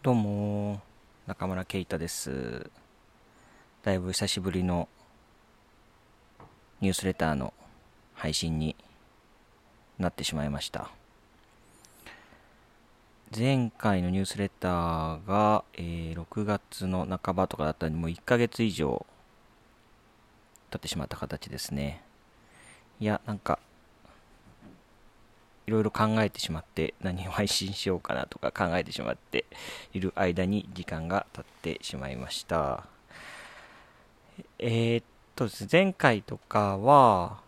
どうも、中村圭太です。だいぶ久しぶりのニュースレターの配信になってしまいました。前回のニュースレターが、えー6月の半ばとかだったんで、もう1ヶ月以上経ってしまった形ですね。いや、なんか、いろいろ考えてしまって何を配信しようかなとか考えてしまっている間に時間が経ってしまいました。えーっとですね前回とかは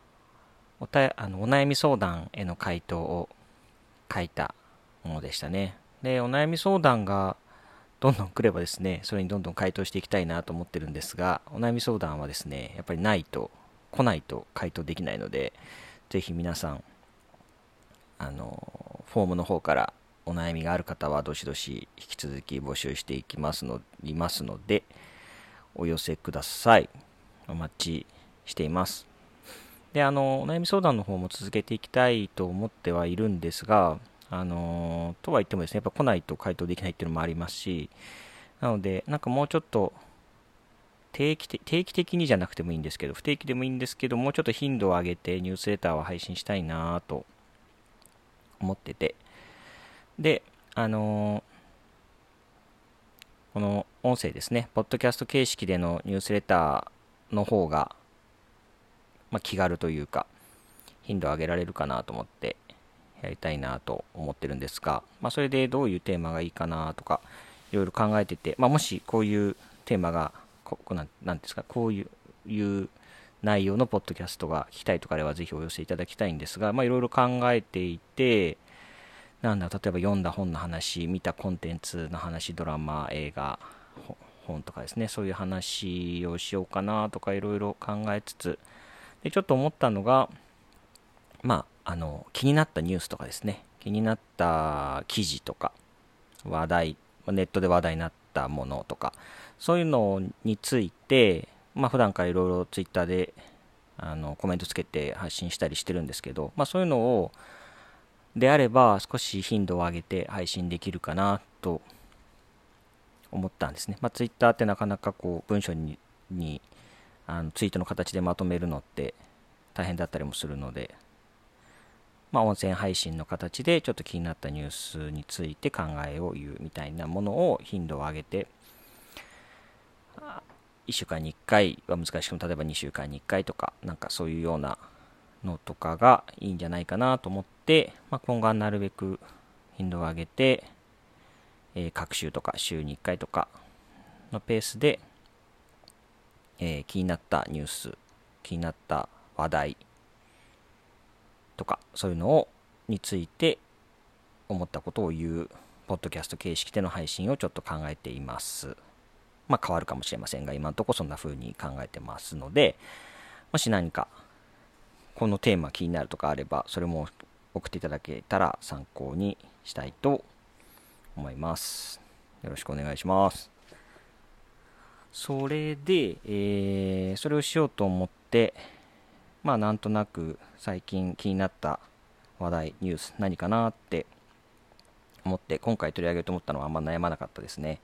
おたあのお悩み相談への回答を書いたものでしたね。でお悩み相談がどんどん来ればですねそれにどんどん回答していきたいなと思ってるんですがお悩み相談はですねやっぱりないと来ないと回答できないのでぜひ皆さんあのフォームの方からお悩みがある方はどしどし引き続き募集していきますのいますのでお寄せください。お待ちしています。であのお悩み相談の方も続けていきたいと思ってはいるんですがあのとは言ってもですねやっぱ来ないと回答できないっていうのもありますしなのでなんかもうちょっと定期的定期的にじゃなくてもいいんですけど不定期でもいいんですけどもうちょっと頻度を上げてニュースレターを配信したいなと思ってて。であのーこの音声ですね。ポッドキャスト形式でのニュースレターの方が、まあ、気軽というか頻度を上げられるかなと思ってやりたいなと思ってるんですが、まあ、それでどういうテーマがいいかなとかいろいろ考えてて、まあ、もしこういうテーマがここなんなんですかこういういう内容のポッドキャストが聞きたいとかあればぜひお寄せいただきたいんですが、まあ、いろいろ考えていて、なんだ、例えば読んだ本の話、見たコンテンツの話、ドラマ、映画、本とかですね、そういう話をしようかなとかいろいろ考えつつ、で、ちょっと思ったのが、まあ、あの、気になったニュースとかですね、気になった記事とか、話題、ネットで話題になったものとか、そういうのについて、まあ、普段からいろいろツイッターであのコメントつけて発信したりしてるんですけど、まあ、そういうのをであれば少し頻度を上げて配信できるかなと思ったんですね。まあ、ツイッターってなかなかこう文章ににあのツイートの形でまとめるのって大変だったりもするので、まあ、音声配信の形でちょっと気になったニュースについて考えを言うみたいなものを頻度を上げて1週間に1回は難しくも例えば2週間に1回とかなんかそういうようなのとかがいいんじゃないかなと思って、まあ、今後はなるべく頻度を上げて、えー各週とか週に1回とかのペースで、えー気になったニュース気になった話題とかそういうのをについて思ったことを言うポッドキャスト形式での配信をちょっと考えています。まあ変わるかもしれませんが、今のところそんな風に考えてますので、もし何かこのテーマ気になるとかあれば、それも送っていただけたら参考にしたいと思います。よろしくお願いします。それで、えーそれをしようと思って、まあなんとなく最近気になった話題、ニュース何かなって思って、今回取り上げようと思ったのはあんま悩まなかったですね。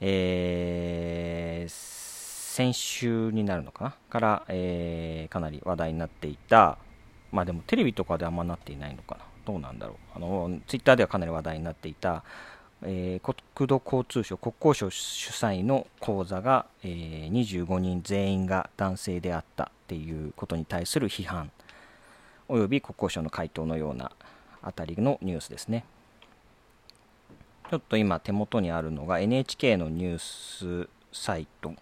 えー先週になるのかな？から、えーかなり話題になっていた、まあでもテレビとかであんまなっていないのかな？どうなんだろう？あの、ツイッターではかなり話題になっていた、えー国土交通省、国交省主催の講座が、えー25人全員が男性であったっていうことに対する批判、および国交省の回答のようなあたりのニュースですね。ちょっと今手元にあるのが NHK のニュースサイト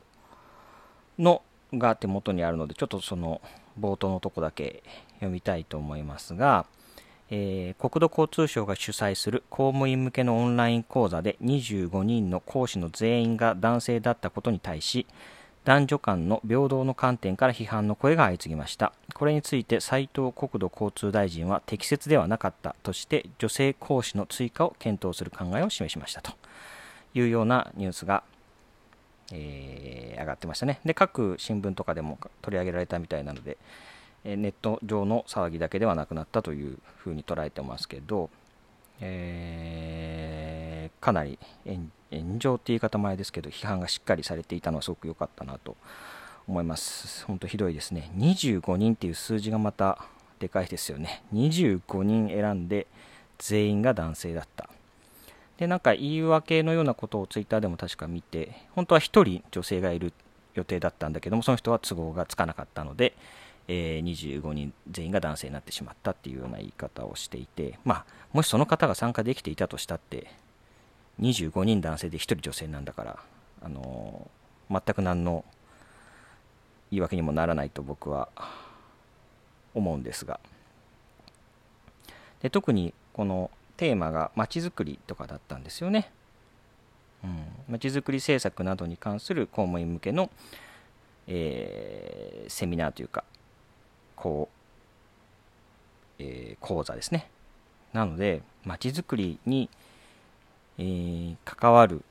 のが手元にあるのでちょっとその冒頭のとこだけ読みたいと思いますが、えー国土交通省が主催する公務員向けのオンライン講座で25人の講師の全員が男性だったことに対し男女間の平等の観点から批判の声が相次ぎました。これについて斉藤国土交通大臣は適切ではなかったとして女性講師の追加を検討する考えを示しましたと。いうようなニュースが、えー上がってましたね。で各新聞とかでも取り上げられたみたいなので、ネット上の騒ぎだけではなくなったというふうに捉えてますけど、えーかなり炎炎上って言い方前ですけど批判がしっかりされていたのはすごく良かったなと思います。本当ひどいですね。25人っていう数字がまたでかいですよね。25人選んで全員が男性だった。でなんか言い訳のようなことをツイッターでも確か見て本当は1人女性がいる予定だったんだけどもその人は都合がつかなかったので、えー、25人全員が男性になってしまったっていうような言い方をしていてまあもしその方が参加できていたとしたって25人男性で1人女性なんだからあのー、全く何の言い訳にもならないと僕は思うんですがで特にこのテーマがまちづくりとかだったんですよね。まちづくり政策などに関する公務員向けの、えー、セミナーというかこう、えー、講座ですね。なのでまちづくりに、えー、関わる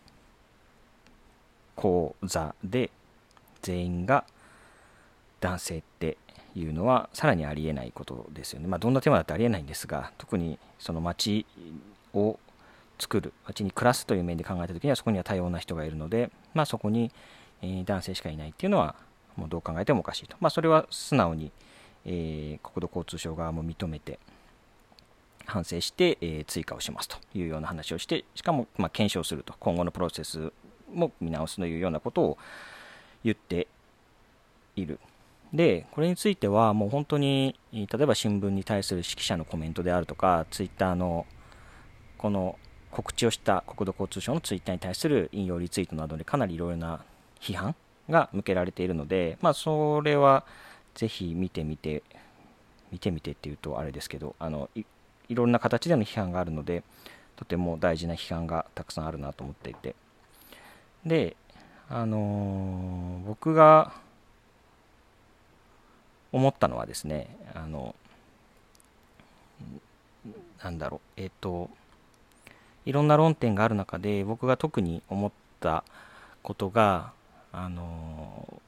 講座で全員が男性っていうのはさらにありえないことですよね。まあ、どんなテーマだってありえないんですが特にその町を作る町に暮らすという面で考えた時にはそこには多様な人がいるので、まあ、そこに、え男性しかいないっていうのはもうどう考えてもおかしいと、まあ、それは素直に、えー、国土交通省側も認めて反省して、えー、追加をしますというような話をしてしかも、まあ、検証すると今後のプロセスも見直すというようなことを言っている。で、これについてはもう本当に、例えば新聞に対する指揮者のコメントであるとか、ツイッターのこの告知をした国土交通省のツイッターに対する引用リツイートなどでかなりいろいろな批判が向けられているので、まあ、それはぜひ見てみて、見てみてっていうとあれですけど、あのいいろんな形での批判があるので、とても大事な批判がたくさんあるなと思っていて。で、あのー、僕が思ったのはですねあのなんだろうえっ、ー、といろんな論点がある中で僕が特に思ったことがあの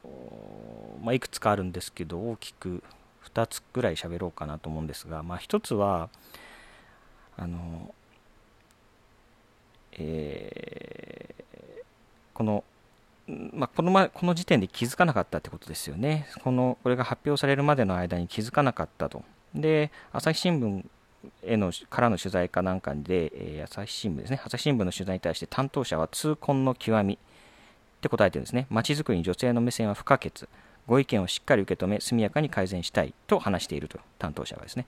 まあ、いくつかあるんですけど大きく2つぐらい喋ろうかなと思うんですが、まあ、1つはあの、えー、このまあ、この前この時点で気づかなかったってことですよね。このこれが発表されるまでの間に気づかなかったと。で、朝日新聞へのからの取材かなんかで、えー、朝日新聞ですね、朝日新聞の取材に対して担当者は痛恨の極みって答えてるんですね。まちづくりに女性の目線は不可欠。ご意見をしっかり受け止め、速やかに改善したいと話していると、担当者はですね。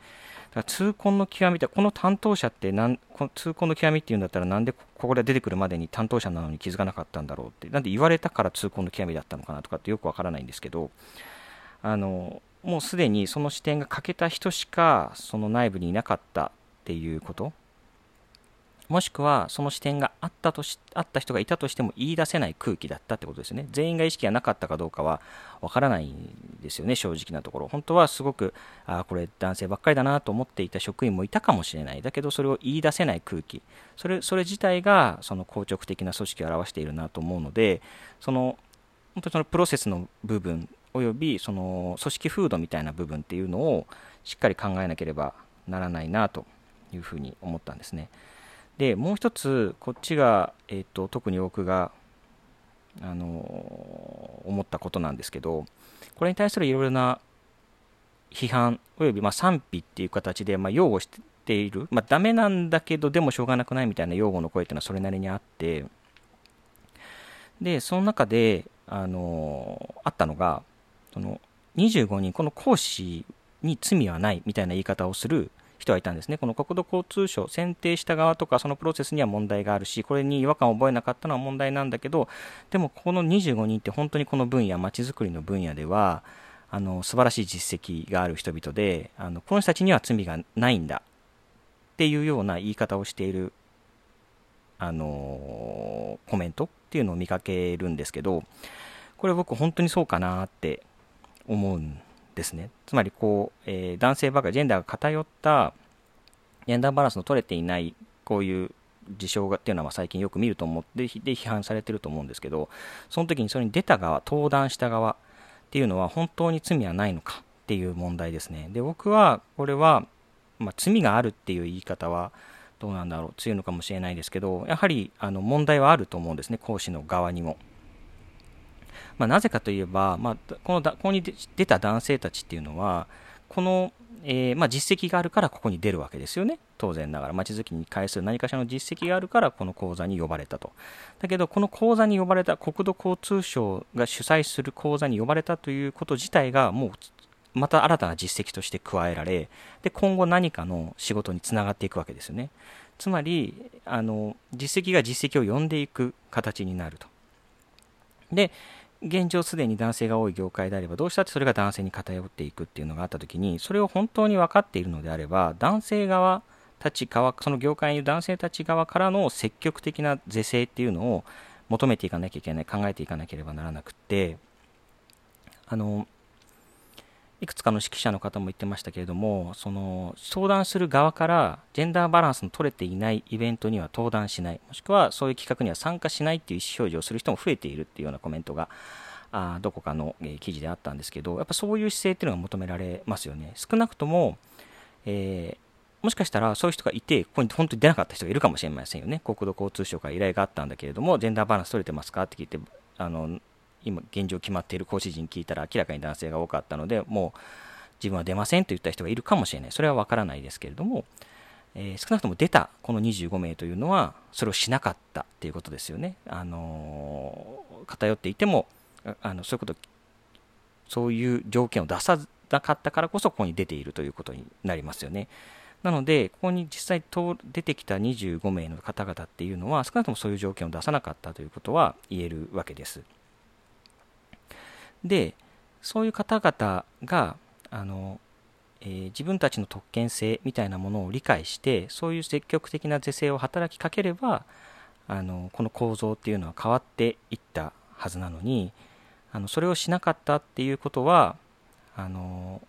だから痛恨の極みって、この担当者ってなんこの痛恨の極みっていうんだったら、なんでここで出てくるまでに担当者なのに気づかなかったんだろうって、なんで言われたから痛恨の極みだったのかなとかってよくわからないんですけど、あのもうすでにその視点が欠けた人しか、その内部にいなかったっていうこともしくはその視点があったとしあった人がいたとしても言い出せない空気だったってことですね。全員が意識がなかったかどうかはわからないんですよね、正直なところ。本当はすごく、ああこれ男性ばっかりだなと思っていた職員もいたかもしれない。だけどそれを言い出せない空気。それそれ自体がその硬直的な組織を表しているなと思うので、その本当にそのプロセスの部分およびその組織風土みたいな部分っていうのをしっかり考えなければならないなというふうに思ったんですね。でもう一つこっちが、えーと、特に僕が、あの思ったことなんですけどこれに対するいろいろな批判およびまあ賛否っていう形でまあ擁護している、まあ、ダメなんだけどでもしょうがなくないみたいな擁護の声っていうのはそれなりにあってでその中で、あのあったのがその25人この講師に罪はないみたいな言い方をする人はいたんですね。この国土交通省、選定した側とかそのプロセスには問題があるし、これに違和感を覚えなかったのは問題なんだけど、でもこの25人って本当にこの分野、まちづくりの分野では、あの素晴らしい実績がある人々であの、この人たちには罪がないんだっていうような言い方をしているあのコメントっていうのを見かけるんですけど、これ僕本当にそうかなって思うんですね。つまりこう、えー、男性ばかり、ジェンダーが偏った、ジェンダーバランスの取れていない、こういう事象がっていうのは最近よく見ると思って、で批判されてると思うんですけど、その時にそれに出た側、登壇した側っていうのは本当に罪はないのかっていう問題ですね。で、僕はこれは、まあ、罪があるっていう言い方は、どうなんだろう強いのかもしれないですけどやはりあの問題はあると思うんですね講師の側にも。まあ、なぜかといえば、まあ、このここに出た男性たちっていうのはこの、えー、まあ、実績があるからここに出るわけですよね。当然ながら。まちづきに関する何かしらの実績があるからこの講座に呼ばれたと。だけどこの講座に呼ばれた国土交通省が主催する講座に呼ばれたということ自体がもうまた新たな実績として加えられで今後何かの仕事につながっていくわけですよね。つまりあの実績が実績を呼んでいく形になると。で現状すでに男性が多い業界であればどうしたってそれが男性に偏っていくっていうのがあった時にそれを本当に分かっているのであれば男性側たち側その業界にいる男性たち側からの積極的な是正っていうのを求めていかなきゃいけない考えていかなければならなくてあのいくつかの指揮者の方も言ってましたけれどもその相談する側からジェンダーバランスの取れていないイベントには登壇しない。もしくはそういう企画には参加しないっていう意思表示をする人も増えているっていうようなコメントがあどこかの、え、記事であったんですけどやっぱそういう姿勢っていうのが求められますよね。少なくとも、えー、もしかしたらそういう人がいてここに本当に出なかった人がいるかもしれませんよね。国土交通省から依頼があったんだけれどもジェンダーバランス取れてますか？って聞いてあの今現状決まっている講師陣聞いたら明らかに男性が多かったのでもう自分は出ませんと言った人がいるかもしれないそれは分からないですけれども、えー、少なくとも出たこの25名というのはそれをしなかったということですよね、あのー、偏っていてもあのそういうことそういう条件を出さなかったからこそここに出ているということになりますよね。なので、ここに実際出てきた25名の方々っていうのは、少なくともそういう条件を出さなかったということは言えるわけです。で、そういう方々が、あの、えー、自分たちの特権性みたいなものを理解してそういう積極的な是正を働きかければあのこの構造っていうのは変わっていったはずなのにあのそれをしなかったっていうことはあの、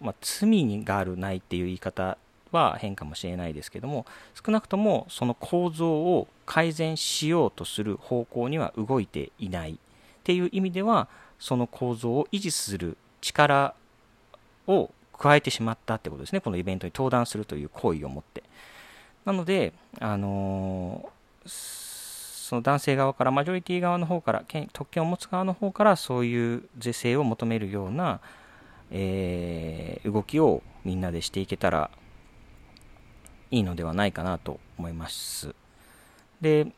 まあ、罪があるないっていう言い方は変かもしれないですけども少なくともその構造を改善しようとする方向には動いていないっていう意味ではその構造を維持する力を加えてしまったってことですね。このイベントに登壇するという行為をもって。なのであのその男性側からマジョリティ側の方から特権を持つ側の方からそういう是正を求めるような、えー、動きをみんなでしていけたらいいのではないかなと思います。で、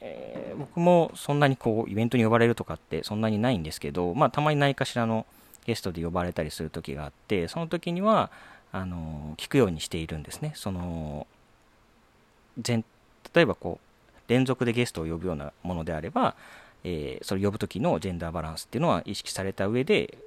えー、僕もそんなにこうイベントに呼ばれるとかってそんなにないんですけど、まあ、たまに何かしらのゲストで呼ばれたりする時があってその時にはあの聞くようにしているんですね。その例えばこう連続でゲストを呼ぶようなものであれば、えー、それ呼ぶ時のジェンダーバランスっていうのは意識された上で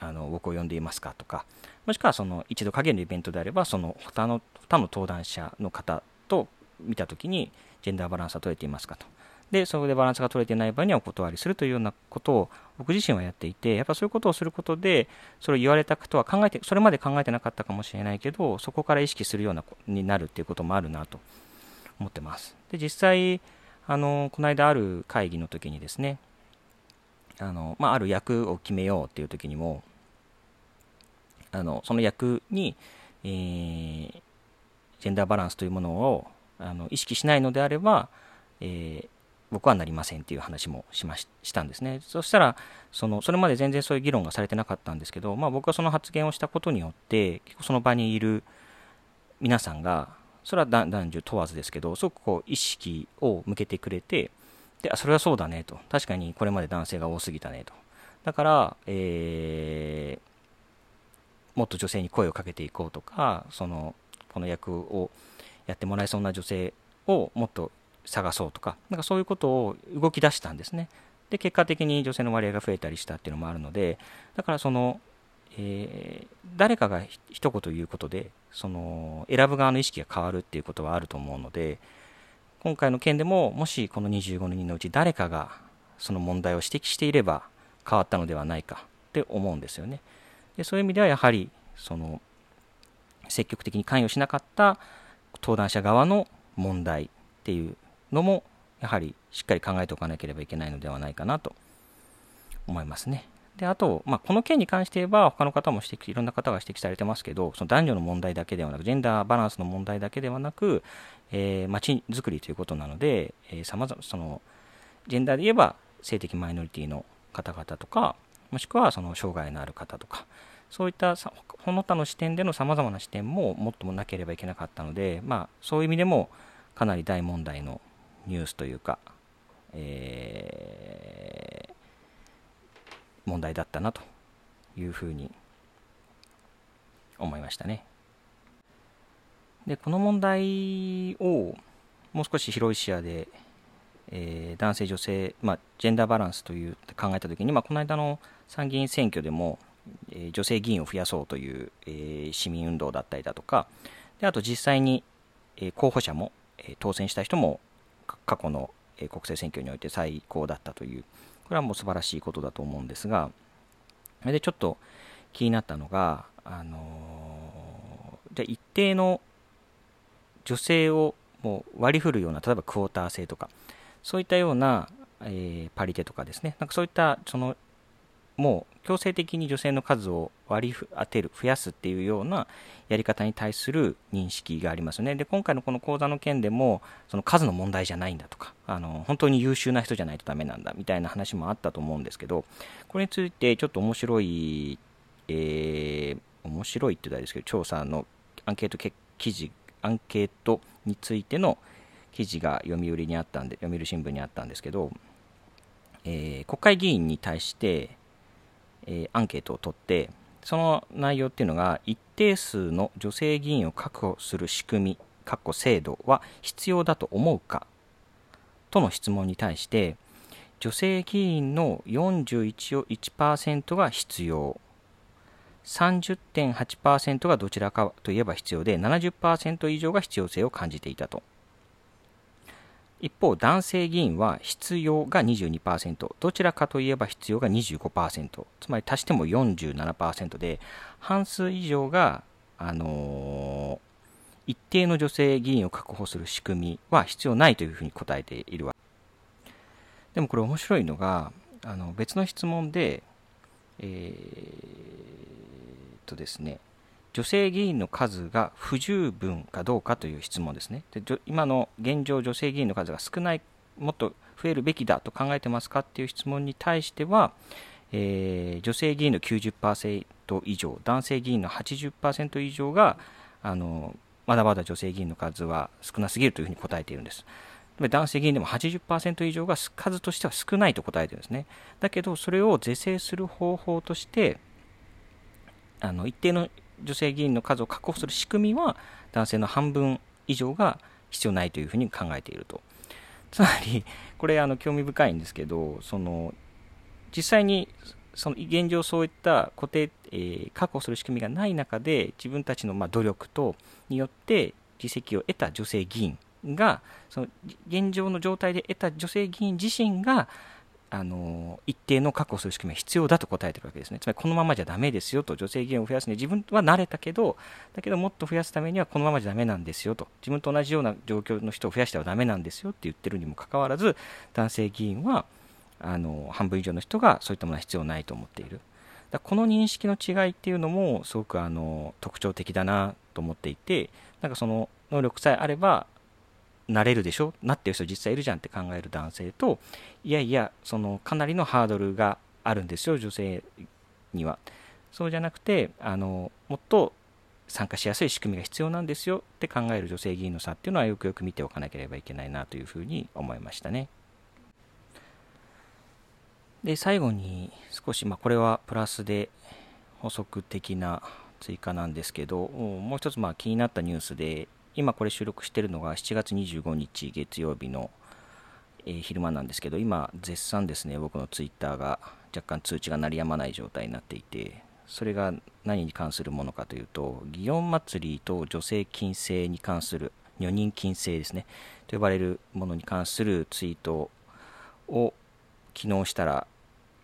あの僕を呼んでいますかとかもしくはその一度限りのイベントであればその他の他の登壇者の方と見た時にジェンダーバランスは取れていますかとで、そこでバランスが取れていない場合にはお断りするというようなことを僕自身はやっていて、やっぱそういうことをすることで、それを言われたことは考えて、それまで考えてなかったかもしれないけど、そこから意識するようなになるっていうこともあるなと思ってます。で、実際、あの、この間ある会議の時にですね、あの、まあ、ある役を決めようっていう時にも、あの、その役に、えー、ジェンダーバランスというものをあの意識しないのであれば、えー、僕はなりませんっていう話もしましたんですね。そしたらその、それまで全然そういう議論がされてなかったんですけど、まあ、僕はその発言をしたことによって、結構その場にいる皆さんが、それは男女問わずですけど、すごくこう意識を向けてくれて、で、あ、それはそうだねと。確かにこれまで男性が多すぎたねと。だから、えー、もっと女性に声をかけていこうとか、その、この役をやってもらえそうな女性をもっと探そうとか、なんかそういうことを動き出したんですね。で、結果的に女性の割合が増えたりしたっていうのもあるので、だからその、えー、誰かが一言言うことで、その、選ぶ側の意識が変わるっていうことはあると思うので、今回の件でも、もしこの25人のうち誰かがその問題を指摘していれば変わったのではないかって思うんですよね。でそういう意味ではやはり、その、積極的に関与しなかった登壇者側の問題っていうのもやはりしっかり考えておかなければいけないのではないかなと思いますね。であと、まあ、この件に関して言えば他の方も指摘いろんな方が指摘されてますけどその男女の問題だけではなくジェンダーバランスの問題だけではなく、えー、街づくりということなので、えー、様々そのジェンダーで言えば性的マイノリティの方々とかもしくはその障害のある方とかそういったその他の視点でのさまざまな視点ももっともなければいけなかったので、まあ、そういう意味でもかなり大問題のニュースというか、えー、問題だったなというふうに思いましたね。でこの問題をもう少し広い視野で、えー、男性女性、まあ、ジェンダーバランスという考えた時に、まあ、この間の参議院選挙でも、え、女性議員を増やそうという、え、市民運動だったりだとかであと実際に、え候補者も、え当選した人も過去の、え国政選挙において最高だったというこれはもう素晴らしいことだと思うんですがでちょっと気になったのが、あのー、じゃ一定の女性をもう割り振るような例えばクォーター制とかそういったような、えー、パリテとかですねなんかそういったそのもう強制的に女性の数を割り当てる増やすっていうようなやり方に対する認識がありますね。で今回のこの講座の件でもその数の問題じゃないんだとかあの本当に優秀な人じゃないとダメなんだみたいな話もあったと思うんですけどこれについてちょっと面白い、えー、面白いって言ったらですけど調査のアンケート記事アンケートについての記事が読売にあったんで読売新聞にあったんですけど、えー、国会議員に対してえー、アンケートを取ってその内容っていうのが一定数の女性議員を確保する仕組み確保制度は必要だと思うかとの質問に対して女性議員の41.1%が必要30.8%がどちらかといえば必要で70%以上が必要性を感じていたと。一方、男性議員は必要が22%、どちらかといえば必要が25%、つまり足しても47%で、半数以上が、あのー、一定の女性議員を確保する仕組みは必要ないというふうに答えているわけ。でもこれ面白いのが、あの別の質問で、えー、とですね、女性議員の数が不十分かどうかという質問ですね。で今の現状、女性議員の数が少ない、もっと増えるべきだと考えてますかっていう質問に対しては、えー、女性議員の90%以上、男性議員の80%以上があのまだまだ女性議員の数は少なすぎるというふうに答えているんです。男性議員でも80%以上が数としては少ないと答えているんですね。だけど、それを是正する方法として、あの一定の女性議員の数を確保する仕組みは男性の半分以上が必要ないというふうに考えていると。つまり、これあの興味深いんですけど、その実際にその現状そういった固定、えー、確保する仕組みがない中で自分たちのま努力とによって実績を得た女性議員がその現状の状態で得た女性議員自身があの一定の確保する仕組みは必要だと答えてるわけですね。つまりこのままじゃだめですよと、女性議員を増やすには自分は慣れたけど、だけどもっと増やすためにはこのままじゃだめなんですよと、自分と同じような状況の人を増やしてはだめなんですよって言ってるにもかかわらず、男性議員はあの半分以上の人がそういったものは必要ないと思っている。だこの認識の違いっていうのもすごくあの特徴的だなと思っていて、なんかその能力さえあればなれるでしょ？なってる人実際いるじゃんって考える男性といやいやそのかなりのハードルがあるんですよ女性には。そうじゃなくてあのもっと参加しやすい仕組みが必要なんですよって考える女性議員の差っていうのはよくよく見ておかなければいけないなというふうに思いましたね。で最後に少し、まあ、これはプラスで補足的な追加なんですけどもう一つまあ気になったニュースで今これ収録してるのが7月25日月曜日の、えー、昼間なんですけど、今絶賛ですね、僕のツイッターが若干通知が鳴りやまない状態になっていて、それが何に関するものかというと、祇園祭りと女性禁制に関する、女人禁制ですね、と呼ばれるものに関するツイートを昨日したら、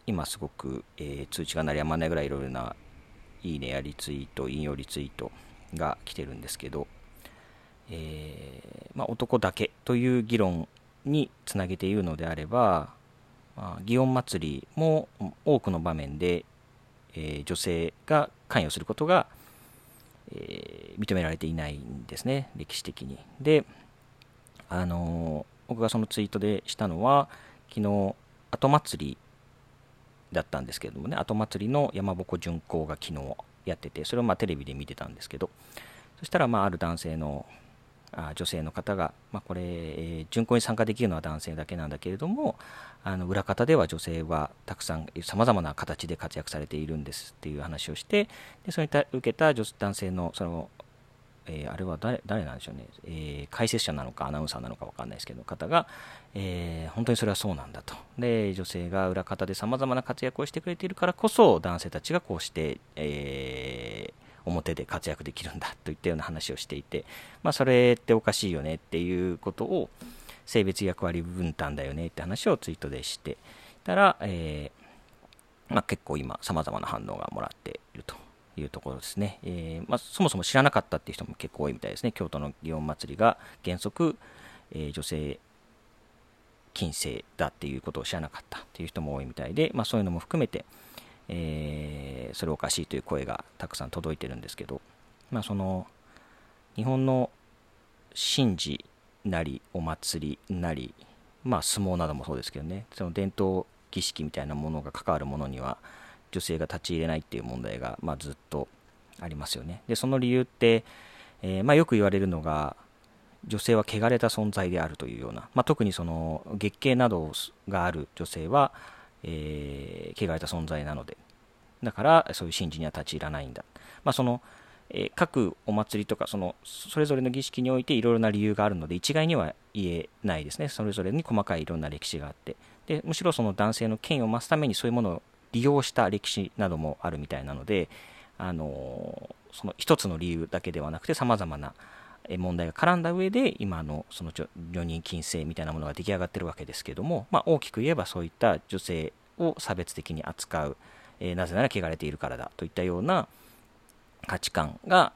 今すごく、えー、通知が鳴りやまないぐらいいろいろな、いいねやリツイート、引用リツイートが来てるんですけど、えー、まあ、男だけという議論につなげて言うのであれば、まあ、祇園祭も多くの場面で、えー、女性が関与することが、えー、認められていないんですね、歴史的に。で、あの僕がそのツイートでしたのは、昨日、後祭りだったんですけれどもね、後祭りの山鉾巡行が昨日やってて、それをまテレビで見てたんですけど、そしたらまあある男性のあ女性の方が、まあ、これ、えー、巡行に参加できるのは男性だけなんだけれども、あの裏方では女性はたくさん、さまざまな形で活躍されているんですっていう話をして、でそれに受けた女男性のその、えー、あれは誰誰なんでしょうね、えー、解説者なのかアナウンサーなのか分かんないですけど、方が、えー、本当にそれはそうなんだと。で、女性が裏方でさまざまな活躍をしてくれているからこそ、男性たちがこうして、えー、表で活躍できるんだといったような話をしていて、まあ、それっておかしいよねっていうことを性別役割分担だよねって話をツイートでしてたら、えー、まあ、結構今様々な反応がもらっているというところですね、えー、まあ、そもそも知らなかったっていう人も結構多いみたいですね。京都の祇園祭が原則、えー、女性禁制だっていうことを知らなかったっていう人も多いみたいで、まあ、そういうのも含めて、えー、それおかしいという声がたくさん届いてるんですけど、まあ、その日本の神事なりお祭りなり、まあ、相撲などもそうですけどねその伝統儀式みたいなものが関わるものには女性が立ち入れないっていう問題が、まあ、ずっとありますよね。でその理由って、えー、まあ、よく言われるのが女性は汚れた存在であるというような、まあ、特にその月経などがある女性はえー、汚れた存在なので、だからそういう神事には立ち入らないんだ。まあ、その、えー、各お祭りとかそのそれぞれの儀式においていろいろな理由があるので一概には言えないですね。それぞれに細かいいろんな歴史があって。でむしろその男性の権威を増すためにそういうものを利用した歴史などもあるみたいなので、あのー、その一つの理由だけではなくてさまざまな問題が絡んだ上で今のその女人禁制みたいなものが出来上がってるわけですけども、まあ、大きく言えばそういった女性を差別的に扱う、えー、なぜなら汚れているからだといったような価値観が、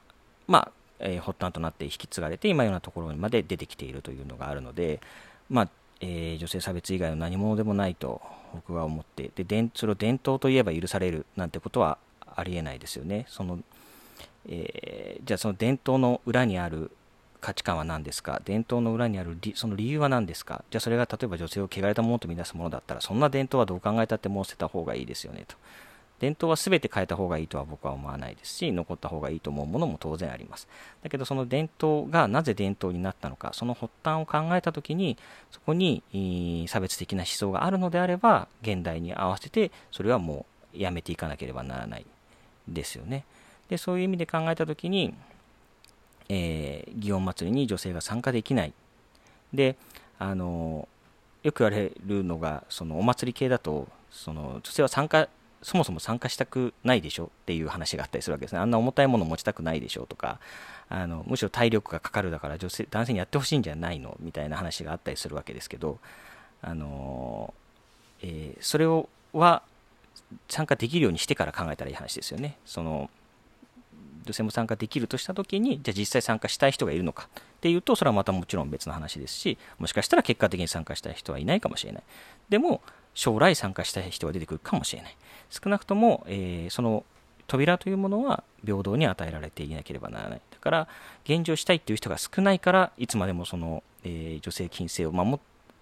まあえー、発端となって引き継がれて今ようなところにまで出てきているというのがあるので、まあえー、女性差別以外の何者でもないと僕は思ってでそれを伝統といえば許されるなんてことはありえないですよね。そのえー、じゃあその伝統の裏にある価値観は何ですか？伝統の裏にあるその理由は何ですか？じゃあそれが例えば女性を汚れたものと見なすものだったらそんな伝統はどう考えたってもう捨てた方がいいですよねと。伝統は全て変えた方がいいとは僕は思わないですし残った方がいいと思うものも当然あります。だけどその伝統がなぜ伝統になったのかその発端を考えた時にそこに差別的な思想があるのであれば現代に合わせてそれはもうやめていかなければならないですよね。でそういう意味で考えた時にえー、祇園祭に女性が参加できない。で、あのよく言われるのが、そのお祭り系だと、その女性は参加、そもそも参加したくないでしょっていう話があったりするわけですね。あんな重たいもの持ちたくないでしょとか、あのむしろ体力がかかるだから女性男性にやってほしいんじゃないのみたいな話があったりするわけですけど、あのえー、それをは参加できるようにしてから考えたらいい話ですよね。その女性も参加できるとしたときに、じゃあ実際参加したい人がいるのかっていうと、それはまたもちろん別の話ですし、もしかしたら結果的に参加したい人はいないかもしれない。でも、将来参加したい人が出てくるかもしれない。少なくとも、えー、その扉というものは平等に与えられていなければならない。だから、現状したいっていう人が少ないから、いつまでもその、えー、女性禁制を守っ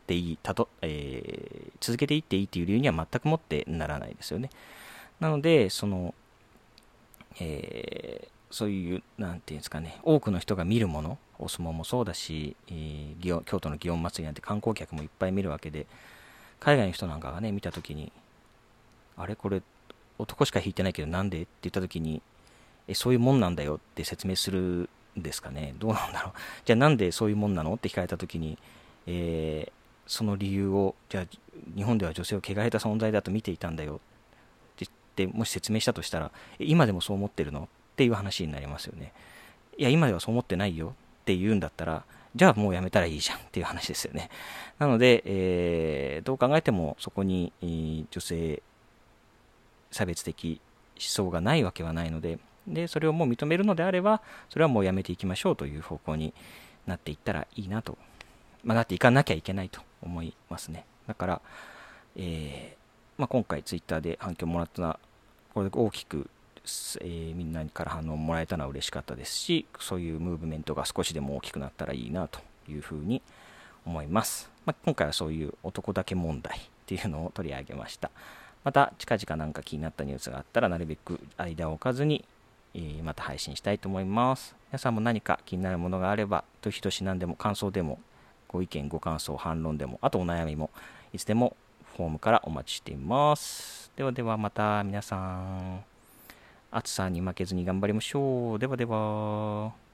ていい、たとえー、続けていっていいっていう理由には全くもってならないですよね。なので、その、えー、そういう、なんていうんですかね、多くの人が見るもの、お相撲もそうだし、えー、京都の祇園祭なんて観光客もいっぱい見るわけで、海外の人なんかがね、見たときに、あれこれ、男しか引いてないけどなんでって言ったときに、え、そういうもんなんだよって説明するんですかね。どうなんだろう。じゃあなんでそういうもんなのって聞かれたときに、えー、その理由を、じゃあ日本では女性を汚れた存在だと見ていたんだよってもし説明したとしたら、今でもそう思ってるの？っていう話になりますよね。いや、今ではそう思ってないよって言うんだったら、じゃあもうやめたらいいじゃんっていう話ですよね。なので、えー、どう考えてもそこに、女性差別的思想がないわけはないので、で、それをもう認めるのであれば、それはもうやめていきましょうという方向になっていったらいいなと、まあ、なっていかなきゃいけないと思いますね。だから、えー、まあ、今回ツイッターで反響もらったこれで大きく、えー、みんなから反応もらえたのは嬉しかったですしそういうムーブメントが少しでも大きくなったらいいなというふうに思います、まあ、今回はそういう男だけ問題っていうのを取り上げました。また近々なんか気になったニュースがあったらなるべく間を置かずに、え、また配信したいと思います。皆さんも何か気になるものがあればどしどし何でも感想でもご意見ご感想反論でもあとお悩みもいつでもフォームからお待ちしています。ではではまた皆さん。暑さに負けずに頑張りましょう。ではでは。